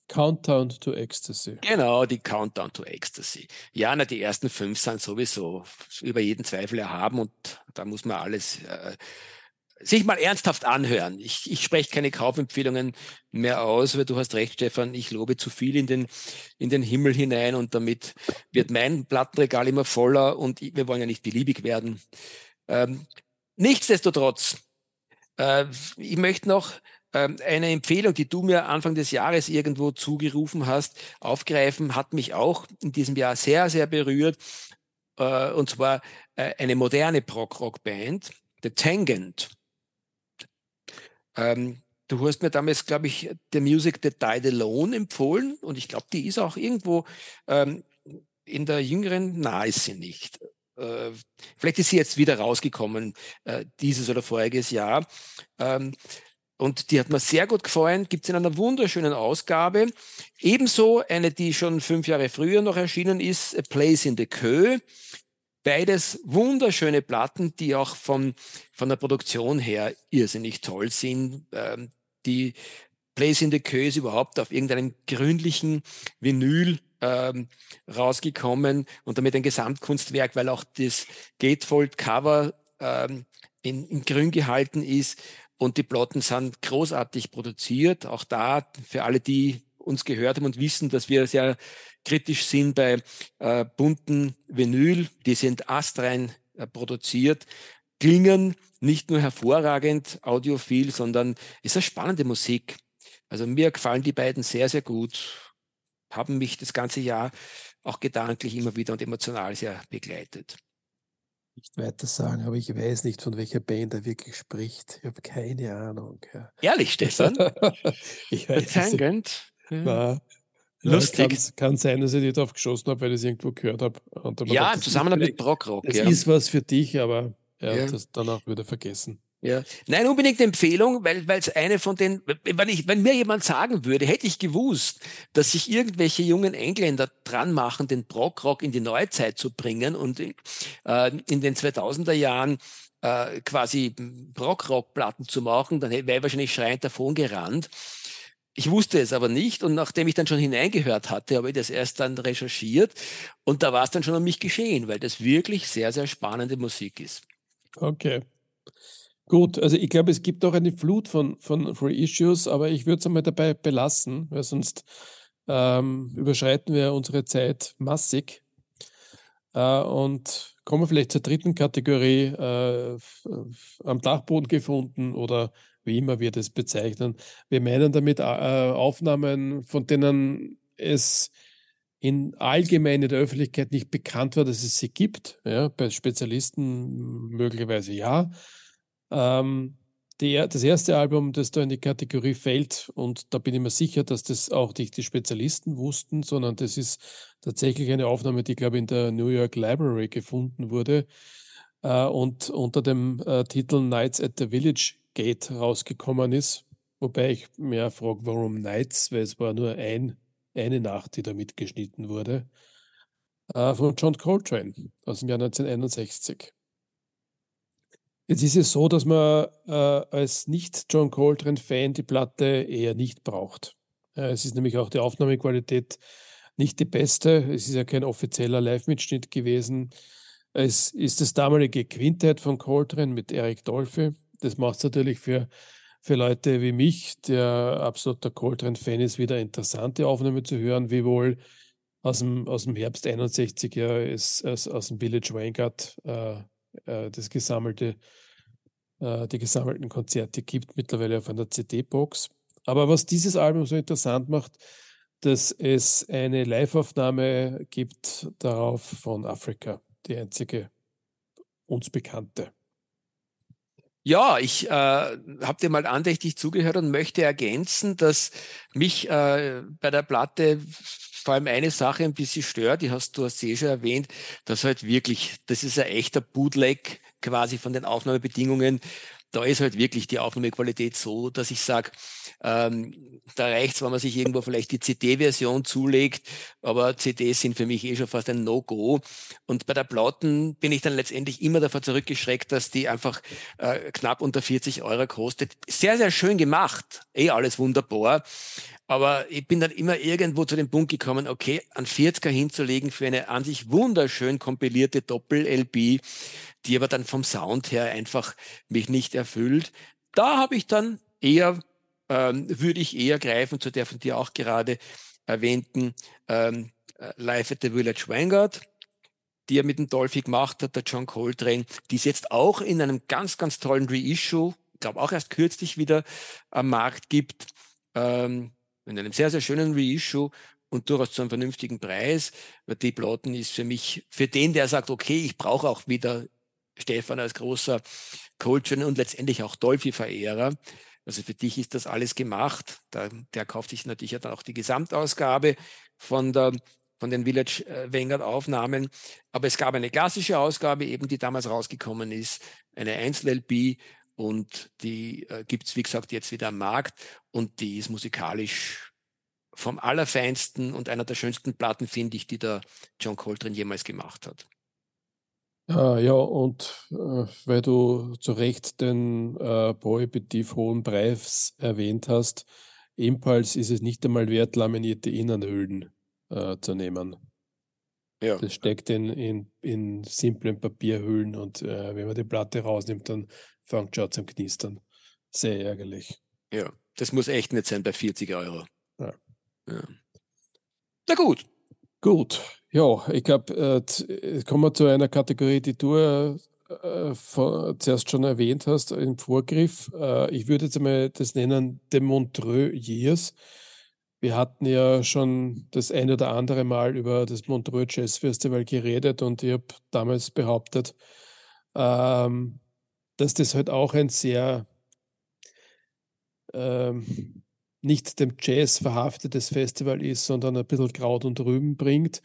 Countdown to Ecstasy. Genau, die Countdown to Ecstasy. Ja, na, die ersten fünf sind sowieso über jeden Zweifel erhaben und da muss man alles. Äh, sich mal ernsthaft anhören. Ich, ich spreche keine Kaufempfehlungen mehr aus, weil du hast recht, Stefan, ich lobe zu viel in den, in den Himmel hinein und damit wird mein Plattenregal immer voller und wir wollen ja nicht beliebig werden. Ähm, nichtsdestotrotz, äh, ich möchte noch ähm, eine Empfehlung, die du mir Anfang des Jahres irgendwo zugerufen hast, aufgreifen, hat mich auch in diesem Jahr sehr, sehr berührt. Äh, und zwar äh, eine moderne Prog-Rock-Band, The Tangent. Ähm, du hast mir damals, glaube ich, The Music That Died Alone empfohlen und ich glaube, die ist auch irgendwo ähm, in der jüngeren, na, ist sie nicht. Äh, vielleicht ist sie jetzt wieder rausgekommen, äh, dieses oder voriges Jahr. Ähm, und die hat mir sehr gut gefallen, gibt es in einer wunderschönen Ausgabe. Ebenso eine, die schon fünf Jahre früher noch erschienen ist, A Place in the Queue. Beides wunderschöne Platten, die auch von, von der Produktion her irrsinnig toll sind. Ähm, die Place in the Queue ist überhaupt auf irgendeinem gründlichen Vinyl ähm, rausgekommen und damit ein Gesamtkunstwerk, weil auch das Gatefold-Cover ähm, in, in grün gehalten ist und die Platten sind großartig produziert. Auch da für alle, die uns gehört haben und wissen, dass wir sehr kritisch sind bei äh, bunten Vinyl. Die sind astrein äh, produziert, klingen nicht nur hervorragend audiophil, sondern ist eine spannende Musik. Also mir gefallen die beiden sehr, sehr gut, haben mich das ganze Jahr auch gedanklich immer wieder und emotional sehr begleitet nicht weiter sagen, aber ich weiß nicht, von welcher Band er wirklich spricht. Ich habe keine Ahnung. Ja. Ehrlich, Stefan? [laughs] ich weiß Tangent. War, Lustig. Kann, kann, sein, dass ich nicht drauf geschossen habe, weil ich es irgendwo gehört habe. Ja, im Zusammenhang mit Brockrock. Das ja. ist was für dich, aber ja, ja. das danach wieder vergessen. Ja. Nein, unbedingt Empfehlung, weil weil es eine von den, wenn, ich, wenn mir jemand sagen würde, hätte ich gewusst, dass sich irgendwelche jungen Engländer dran machen, den Brockrock in die Neuzeit zu bringen und äh, in den 2000er Jahren äh, quasi Brockrock-Platten zu machen, dann wäre ich wahrscheinlich schreiend davon gerannt. Ich wusste es aber nicht und nachdem ich dann schon hineingehört hatte, habe ich das erst dann recherchiert und da war es dann schon um mich geschehen, weil das wirklich sehr, sehr spannende Musik ist. Okay. Gut, also ich glaube, es gibt auch eine Flut von, von Free Issues, aber ich würde es einmal dabei belassen, weil sonst ähm, überschreiten wir unsere Zeit massig. Äh, und kommen vielleicht zur dritten Kategorie, äh, am Dachboden gefunden oder wie immer wir das bezeichnen. Wir meinen damit äh, Aufnahmen, von denen es in allgemein in der Öffentlichkeit nicht bekannt war, dass es sie gibt. Ja, bei Spezialisten möglicherweise ja. Ähm, die, das erste Album, das da in die Kategorie fällt, und da bin ich mir sicher, dass das auch nicht die Spezialisten wussten, sondern das ist tatsächlich eine Aufnahme, die, glaube ich, in der New York Library gefunden wurde äh, und unter dem äh, Titel Nights at the Village Gate rausgekommen ist. Wobei ich mir frage, warum Nights, weil es war nur ein, eine Nacht, die da mitgeschnitten wurde. Äh, von John Coltrane aus dem Jahr 1961. Jetzt ist es so, dass man äh, als Nicht-John Coltrane-Fan die Platte eher nicht braucht. Äh, es ist nämlich auch die Aufnahmequalität nicht die beste. Es ist ja kein offizieller Live-Mitschnitt gewesen. Es ist das damalige Quintett von Coltrane mit Eric Dolphy. Das macht es natürlich für, für Leute wie mich, der absoluter Coltrane-Fan ist, wieder interessante Aufnahme zu hören, wie wohl aus dem, aus dem Herbst 61 ja ist, aus, aus dem Village Vanguard äh, äh, das gesammelte, äh, die gesammelten Konzerte gibt, mittlerweile auf einer CD-Box. Aber was dieses Album so interessant macht, dass es eine Live-Aufnahme gibt darauf von Afrika, die einzige uns bekannte. Ja, ich äh, habe dir mal andächtig zugehört und möchte ergänzen, dass mich äh, bei der Platte vor allem eine Sache ein bisschen stört, die hast du hast eh schon erwähnt, dass halt wirklich, das ist ein echter Bootleg quasi von den Aufnahmebedingungen. Da ist halt wirklich die Aufnahmequalität so, dass ich sage, ähm, da reicht's, wenn man sich irgendwo vielleicht die CD-Version zulegt, aber CDs sind für mich eh schon fast ein No-Go. Und bei der Platten bin ich dann letztendlich immer davor zurückgeschreckt, dass die einfach äh, knapp unter 40 Euro kostet. Sehr, sehr schön gemacht, eh alles wunderbar. Aber ich bin dann immer irgendwo zu dem Punkt gekommen, okay, einen 40er hinzulegen für eine an sich wunderschön kompilierte Doppel-LB, die aber dann vom Sound her einfach mich nicht erfüllt. Da habe ich dann eher, ähm, würde ich eher greifen zu der von dir auch gerade erwähnten ähm, äh, Live at the Village Vanguard, die er mit dem Dolphy gemacht hat, der John Coltrane, die ist jetzt auch in einem ganz, ganz tollen Reissue, glaube auch erst kürzlich wieder am Markt gibt. Ähm, in einem sehr, sehr schönen Reissue und durchaus zu einem vernünftigen Preis. Weil die Platten ist für mich, für den, der sagt, okay, ich brauche auch wieder Stefan als großer Coltrane und letztendlich auch Dolphy-Verehrer. Also für dich ist das alles gemacht. Der, der kauft sich natürlich dann auch die Gesamtausgabe von der von den Village äh, Vanguard Aufnahmen. Aber es gab eine klassische Ausgabe, eben die damals rausgekommen ist, eine Einzel-LP und die äh, gibt es, wie gesagt, jetzt wieder am Markt und die ist musikalisch vom allerfeinsten und einer der schönsten Platten, finde ich, die der John Coltrane jemals gemacht hat. Ah, ja, und äh, weil du zu Recht den äh, prohibitiv hohen Preis erwähnt hast, ebenfalls ist es nicht einmal wert, laminierte Innenhüllen äh, zu nehmen. Ja. Das steckt in, in, in simplen Papierhüllen und äh, wenn man die Platte rausnimmt, dann fängt schon zum Knistern. Sehr ärgerlich. Ja, das muss echt nicht sein bei 40 Euro. Ja. ja. Na gut. Gut. Ja, ich glaube, äh, kommen wir zu einer Kategorie, die du äh, vor, zuerst schon erwähnt hast im Vorgriff. Äh, ich würde jetzt einmal das nennen, The Montreux Years. Wir hatten ja schon das ein oder andere Mal über das Montreux Jazz Festival geredet und ich habe damals behauptet, ähm, dass das halt auch ein sehr ähm, nicht dem Jazz verhaftetes Festival ist, sondern ein bisschen Kraut und Rüben bringt.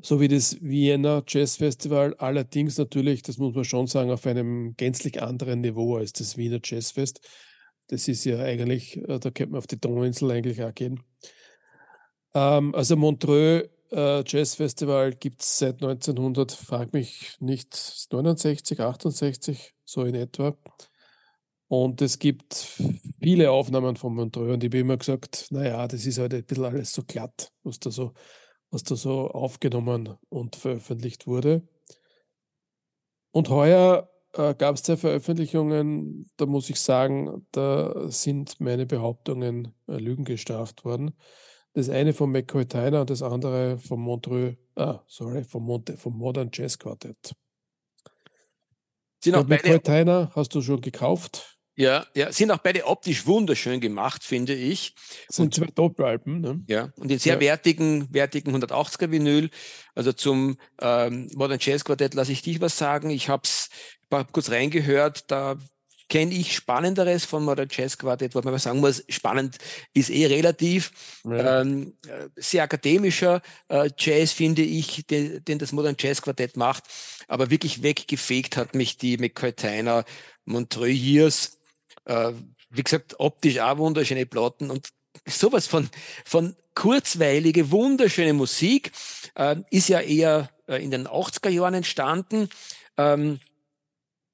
So wie das Vienna Jazz Festival, allerdings natürlich, das muss man schon sagen, auf einem gänzlich anderen Niveau als das Wiener Jazzfest. Das ist ja eigentlich, äh, da könnte man auf die Donauinsel eigentlich auch gehen. Ähm, also Montreux äh, Jazz Festival gibt es seit 1900, frag mich nicht, 69, 68, so in etwa. Und es gibt viele Aufnahmen von Montreux und ich habe immer gesagt, naja, das ist halt ein bisschen alles so glatt, was da so, was da so aufgenommen und veröffentlicht wurde. Und heuer äh, gab es zwei Veröffentlichungen, da muss ich sagen, da sind meine Behauptungen äh, Lügen gestraft worden. Das eine von McCoy Tyner und das andere vom Montreux, ah, sorry, vom, Monte, vom Modern Jazz Quartet. Sind auch McCoy Tyner hast du schon gekauft? Ja, ja, sind auch beide optisch wunderschön gemacht, finde ich. Das sind und, zwei Doppelalben, ne? Ja, und in sehr ja. wertigen, wertigen 180er Vinyl. Also zum ähm, Modern Jazz Quartett lasse ich dich was sagen. Ich habe es kurz reingehört, da kenne ich Spannenderes von Modern Jazz Quartett, wo man sagen muss, spannend ist eh relativ. Ja. Ähm, sehr akademischer äh, Jazz, finde ich, den, den, das Modern Jazz Quartett macht. Aber wirklich weggefegt hat mich die McCoy Tyner Montreux Years. Äh, wie gesagt, optisch auch wunderschöne Platten und sowas von, von kurzweilige, wunderschöne Musik. Äh, ist ja eher äh, in den 80er Jahren entstanden. Ähm,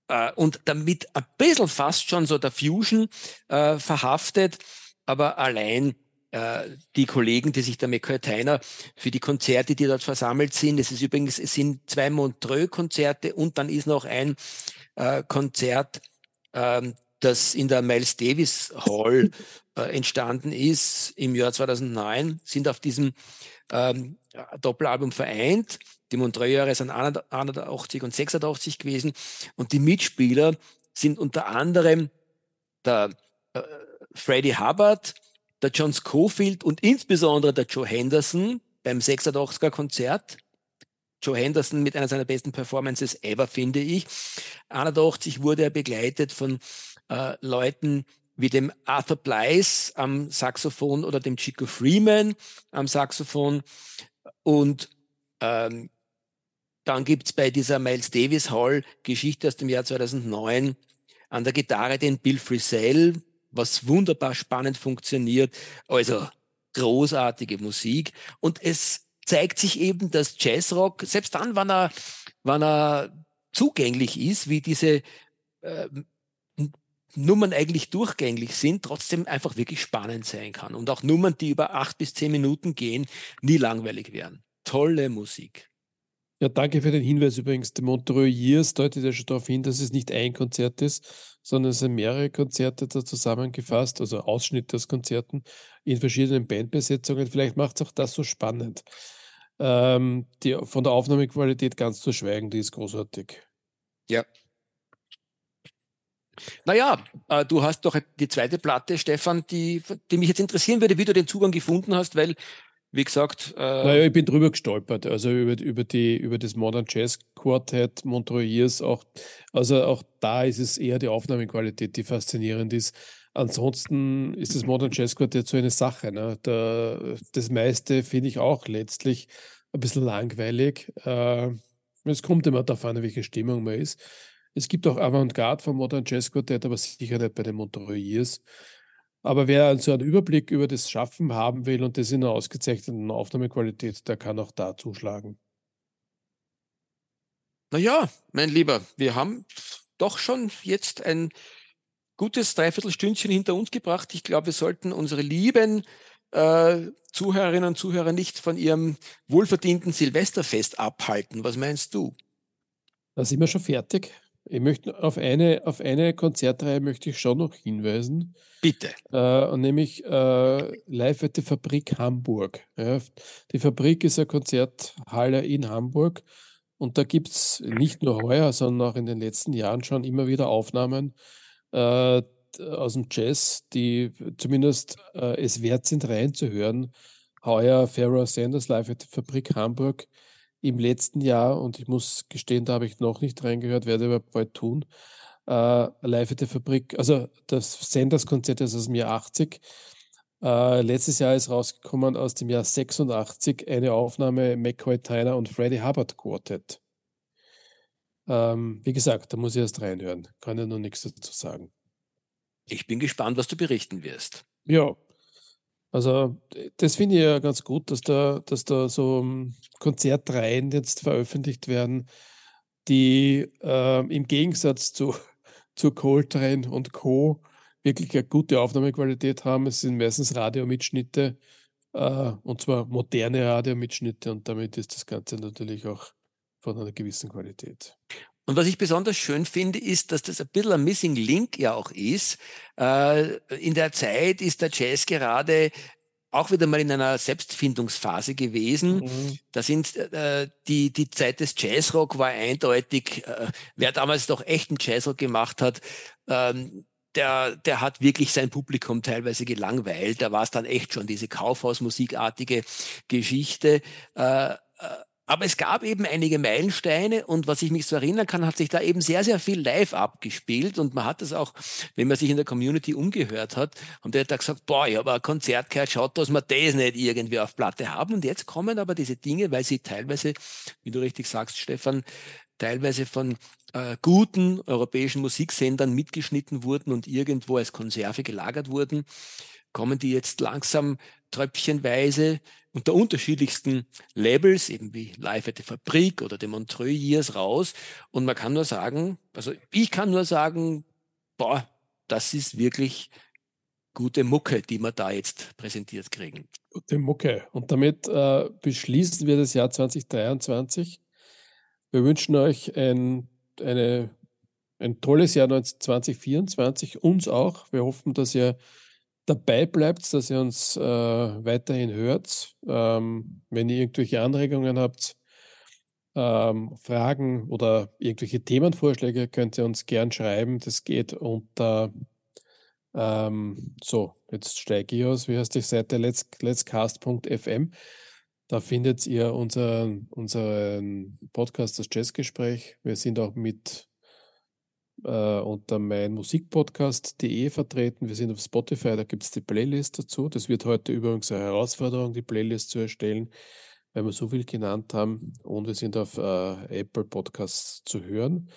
äh, und damit ein bisschen fast schon so der Fusion äh, verhaftet, aber allein äh, die Kollegen, die sich der McCartiner für die Konzerte, die dort versammelt sind, es ist übrigens, es sind zwei Montreux-Konzerte und dann ist noch ein äh, Konzert, ähm, das in der Miles Davis Hall [laughs] äh, entstanden ist im Jahr 2009, sind auf diesem ähm, Doppelalbum vereint. Die Montreux-Jahre sind 81 und 86 gewesen. Und die Mitspieler sind unter anderem der äh, Freddie Hubbard, der John Schofield und insbesondere der Joe Henderson beim 86er Konzert. Joe Henderson mit einer seiner besten Performances ever, finde ich. 81 wurde er begleitet von äh, Leuten wie dem Arthur Blythe am Saxophon oder dem Chico Freeman am Saxophon. Und ähm, dann gibt's bei dieser Miles Davis Hall Geschichte aus dem Jahr 2009 an der Gitarre den Bill Frisell, was wunderbar spannend funktioniert. Also großartige Musik. Und es zeigt sich eben, dass Jazzrock, selbst dann, wann er, wann er zugänglich ist, wie diese äh, Nummern eigentlich durchgängig sind, trotzdem einfach wirklich spannend sein kann. Und auch Nummern, die über acht bis zehn Minuten gehen, nie langweilig werden. Tolle Musik. Ja, danke für den Hinweis übrigens. The Montreux Years deutet ja schon darauf hin, dass es nicht ein Konzert ist, sondern es sind mehrere Konzerte da zusammengefasst, also Ausschnitte aus Konzerten in verschiedenen Bandbesetzungen. Vielleicht macht es auch das so spannend. Ähm, die, von der Aufnahmequalität ganz zu schweigen, die ist großartig. Ja. Naja, äh, du hast doch die zweite Platte, Stefan, die, die mich jetzt interessieren würde, wie du den Zugang gefunden hast, weil wie gesagt. Äh naja, ich bin drüber gestolpert, also über, über, die, über das Modern Jazz Quartet Montreux auch. Also auch da ist es eher die Aufnahmequalität, die faszinierend ist. Ansonsten ist das Modern Jazz Quartet so eine Sache. Ne? Da, das meiste finde ich auch letztlich ein bisschen langweilig. Äh, es kommt immer darauf an, welche Stimmung man ist. Es gibt auch Avantgarde vom Modern Jazz Quartet, aber sicher nicht bei den Montreux. Aber wer also einen Überblick über das Schaffen haben will und das in einer ausgezeichneten Aufnahmequalität, der kann auch da zuschlagen. Naja, mein Lieber, wir haben doch schon jetzt ein gutes Dreiviertelstündchen hinter uns gebracht. Ich glaube, wir sollten unsere lieben äh, Zuhörerinnen und Zuhörer nicht von ihrem wohlverdienten Silvesterfest abhalten. Was meinst du? Da sind wir schon fertig. Ich möchte auf eine, auf eine Konzertreihe möchte ich schon noch hinweisen. Bitte. Äh, nämlich äh, live at der Fabrik Hamburg. Ja, die Fabrik ist eine Konzerthalle in Hamburg und da gibt es nicht nur heuer, sondern auch in den letzten Jahren schon immer wieder Aufnahmen äh, aus dem Jazz, die zumindest äh, es wert sind, reinzuhören. Heuer Pharaoh Sanders live at der Fabrik Hamburg im letzten Jahr, und ich muss gestehen, da habe ich noch nicht reingehört, werde aber bald tun, äh, live at der Fabrik, also das Senders-Konzert ist aus dem Jahr 80. Äh, letztes Jahr ist rausgekommen aus dem Jahr 86 eine Aufnahme McCoy Tyner und Freddie Hubbard Quartet. Ähm, wie gesagt, da muss ich erst reinhören. Kann ja noch nichts dazu sagen. Ich bin gespannt, was du berichten wirst. Ja, also das finde ich ja ganz gut, dass da, dass da so hm, Konzertreihen jetzt veröffentlicht werden, die äh, im Gegensatz zu, [laughs] zu Coltrane und Co. wirklich eine gute Aufnahmequalität haben. Es sind meistens Radiomitschnitte äh, und zwar moderne Radiomitschnitte und damit ist das Ganze natürlich auch von einer gewissen Qualität. Und was ich besonders schön finde, ist, dass das ein bisschen ein Missing Link ja auch ist. Äh, in der Zeit ist der Jazz gerade auch wieder mal in einer Selbstfindungsphase gewesen. Mhm. Da sind äh, die die Zeit des Jazzrock war eindeutig. Äh, wer damals doch echten Jazzrock gemacht hat, ähm, der, der hat wirklich sein Publikum teilweise gelangweilt. Da war es dann echt schon diese Kaufhausmusikartige Geschichte. Äh, äh aber es gab eben einige Meilensteine und was ich mich so erinnern kann, hat sich da eben sehr, sehr viel live abgespielt und man hat das auch, wenn man sich in der Community umgehört hat, der hat da gesagt, boah, ich habe ein Konzert gehört, schaut, dass wir das nicht irgendwie auf Platte haben. Und jetzt kommen aber diese Dinge, weil sie teilweise, wie du richtig sagst, Stefan, teilweise von äh, guten europäischen Musiksendern mitgeschnitten wurden und irgendwo als Konserve gelagert wurden, kommen die jetzt langsam tröpfchenweise unter unterschiedlichsten Labels, eben wie Live at the Fabrik oder dem Montreux Years raus. Und man kann nur sagen, also ich kann nur sagen, boah, das ist wirklich gute Mucke, die wir da jetzt präsentiert kriegen. Gute Mucke. Und damit äh, beschließen wir das Jahr 2023. Wir wünschen euch ein, eine, ein tolles Jahr 2024, uns auch. Wir hoffen, dass ihr dabei bleibt, dass ihr uns äh, weiterhin hört. Ähm, wenn ihr irgendwelche Anregungen habt, ähm, Fragen oder irgendwelche Themenvorschläge, könnt ihr uns gern schreiben. Das geht unter, ähm, so, jetzt steige ich aus, wie heißt die Seite? Let's, letscast.fm. Da findet ihr unseren, unseren Podcast, das Jazzgespräch. Wir sind auch mit äh, unter meinmusikpodcast.de vertreten. Wir sind auf Spotify, da gibt es die Playlist dazu. Das wird heute übrigens eine Herausforderung, die Playlist zu erstellen, weil wir so viel genannt haben. Und wir sind auf äh, Apple Podcasts zu hören.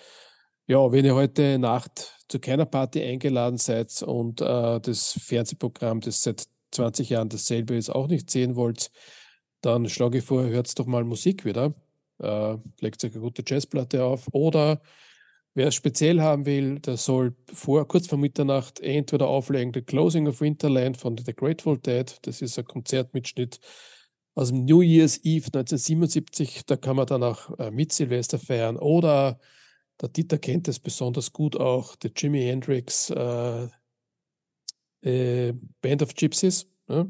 Ja, wenn ihr heute Nacht zu keiner Party eingeladen seid und äh, das Fernsehprogramm, das seit 20 Jahren dasselbe ist, auch nicht sehen wollt, dann schlage ich vor, hört doch mal Musik wieder. Äh, legt euch eine gute Jazzplatte auf oder Wer es speziell haben will, der soll vor, kurz vor Mitternacht entweder auflegen The Closing of Winterland von The Grateful Dead. Das ist ein Konzertmitschnitt aus dem New Year's Eve 1977. Da kann man dann auch äh, mit Silvester feiern. Oder der Dieter kennt es besonders gut auch, der Jimi Hendrix äh, äh, Band of Gypsies. Ja?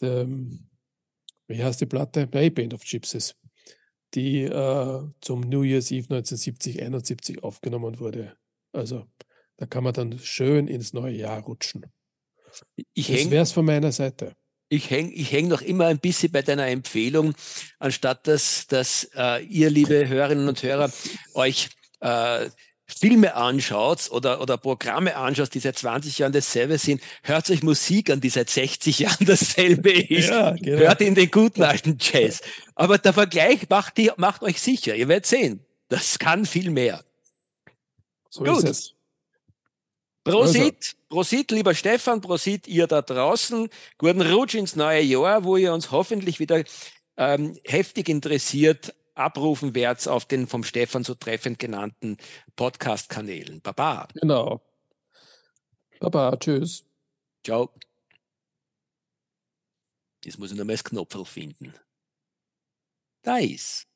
Der, wie heißt die Platte? Nein, Band of Gypsies die äh, zum New Year's Eve 1970, 71 aufgenommen wurde. Also da kann man dann schön ins neue Jahr rutschen. Ich das wäre es von meiner Seite. Ich hänge ich häng noch immer ein bisschen bei deiner Empfehlung, anstatt dass, dass äh, ihr, liebe Hörerinnen und Hörer, euch äh, Filme anschaut oder, oder Programme anschaut, die seit 20 Jahren dasselbe sind, hört euch Musik an, die seit 60 Jahren [laughs] dasselbe ist. Ja, genau. Hört in den guten alten Jazz. Aber der Vergleich macht, die, macht euch sicher. Ihr werdet sehen, das kann viel mehr. So Gut. ist es. Prosit, also. Prosit, lieber Stefan, Prosit, ihr da draußen. Guten Rutsch ins neue Jahr, wo ihr uns hoffentlich wieder ähm, heftig interessiert abrufen werdet auf den vom Stefan so treffend genannten Podcast-Kanälen. Baba. Genau. Baba, tschüss. Ciao. Jetzt muss ich noch mal das Knopf finden. Da ist.